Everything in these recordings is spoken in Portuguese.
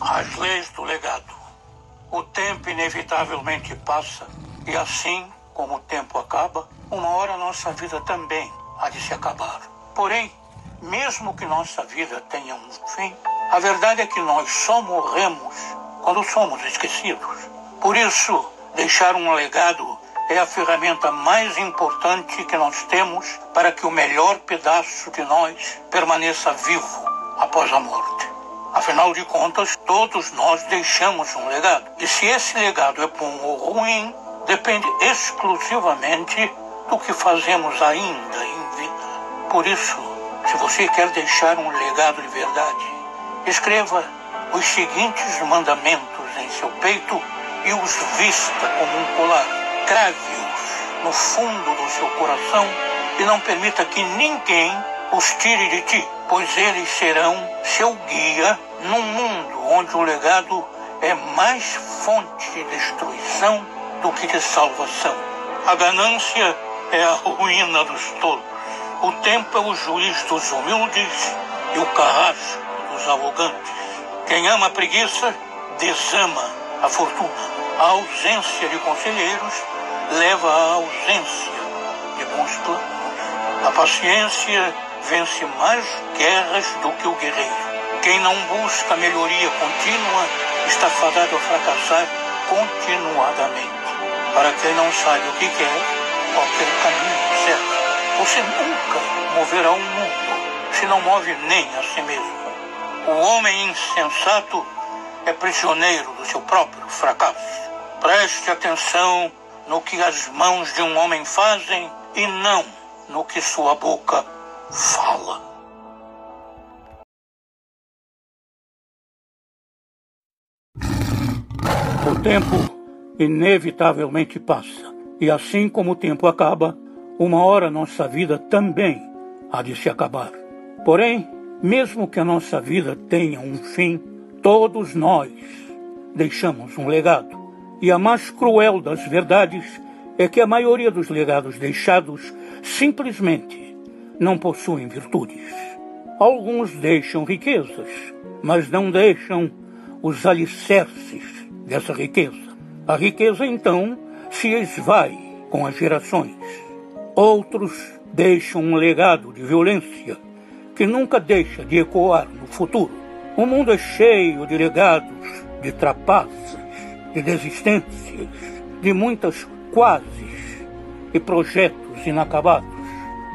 As leis do legado. O tempo inevitavelmente passa e assim como o tempo acaba, uma hora nossa vida também há de se acabar. Porém, mesmo que nossa vida tenha um fim, a verdade é que nós só morremos quando somos esquecidos. Por isso, deixar um legado é a ferramenta mais importante que nós temos para que o melhor pedaço de nós permaneça vivo após a morte. Afinal de contas, todos nós deixamos um legado. E se esse legado é bom ou ruim, depende exclusivamente do que fazemos ainda em vida. Por isso, se você quer deixar um legado de verdade, escreva os seguintes mandamentos em seu peito e os vista como um colar. Crave-os no fundo do seu coração e não permita que ninguém os tire de ti, pois eles serão seu guia num mundo onde o legado é mais fonte de destruição do que de salvação. A ganância é a ruína dos tolos. O tempo é o juiz dos humildes e o carrasco dos arrogantes. Quem ama a preguiça, desama a fortuna. A ausência de conselheiros leva à ausência de bons planos. A paciência vence mais guerras do que o guerreiro. Quem não busca melhoria contínua está fadado a fracassar continuadamente. Para quem não sabe o que quer, qualquer caminho certo. Você nunca moverá um mundo se não move nem a si mesmo. O homem insensato é prisioneiro do seu próprio fracasso. Preste atenção no que as mãos de um homem fazem e não no que sua boca fala. O tempo inevitavelmente passa. E assim como o tempo acaba, uma hora nossa vida também há de se acabar. Porém, mesmo que a nossa vida tenha um fim, todos nós deixamos um legado. E a mais cruel das verdades é que a maioria dos legados deixados simplesmente não possuem virtudes. Alguns deixam riquezas, mas não deixam os alicerces dessa riqueza. A riqueza, então, se esvai com as gerações. Outros deixam um legado de violência que nunca deixa de ecoar no futuro. O mundo é cheio de legados, de trapaças, de desistências, de muitas quases e projetos inacabados.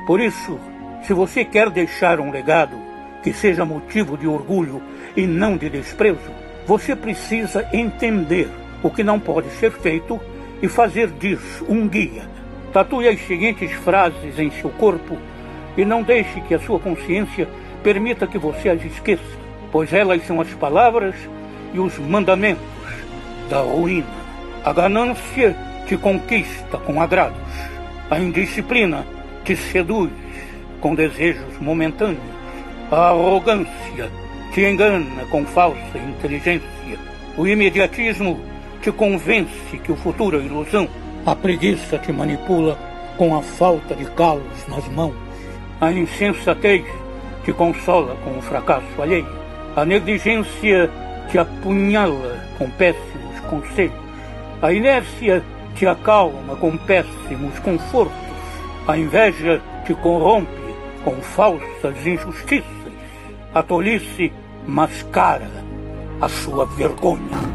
Por isso, se você quer deixar um legado que seja motivo de orgulho e não de desprezo, você precisa entender o que não pode ser feito e fazer disso um guia. Tatue as seguintes frases em seu corpo e não deixe que a sua consciência permita que você as esqueça, pois elas são as palavras e os mandamentos da ruína. A ganância te conquista com agrados, a indisciplina te seduz com desejos momentâneos, a arrogância te engana com falsa inteligência, o imediatismo te convence que o futuro é ilusão. A preguiça te manipula com a falta de calos nas mãos. A insensatez te consola com o fracasso alheio. A negligência te apunhala com péssimos conselhos. A inércia te acalma com péssimos confortos. A inveja te corrompe com falsas injustiças. A tolice mascara a sua vergonha.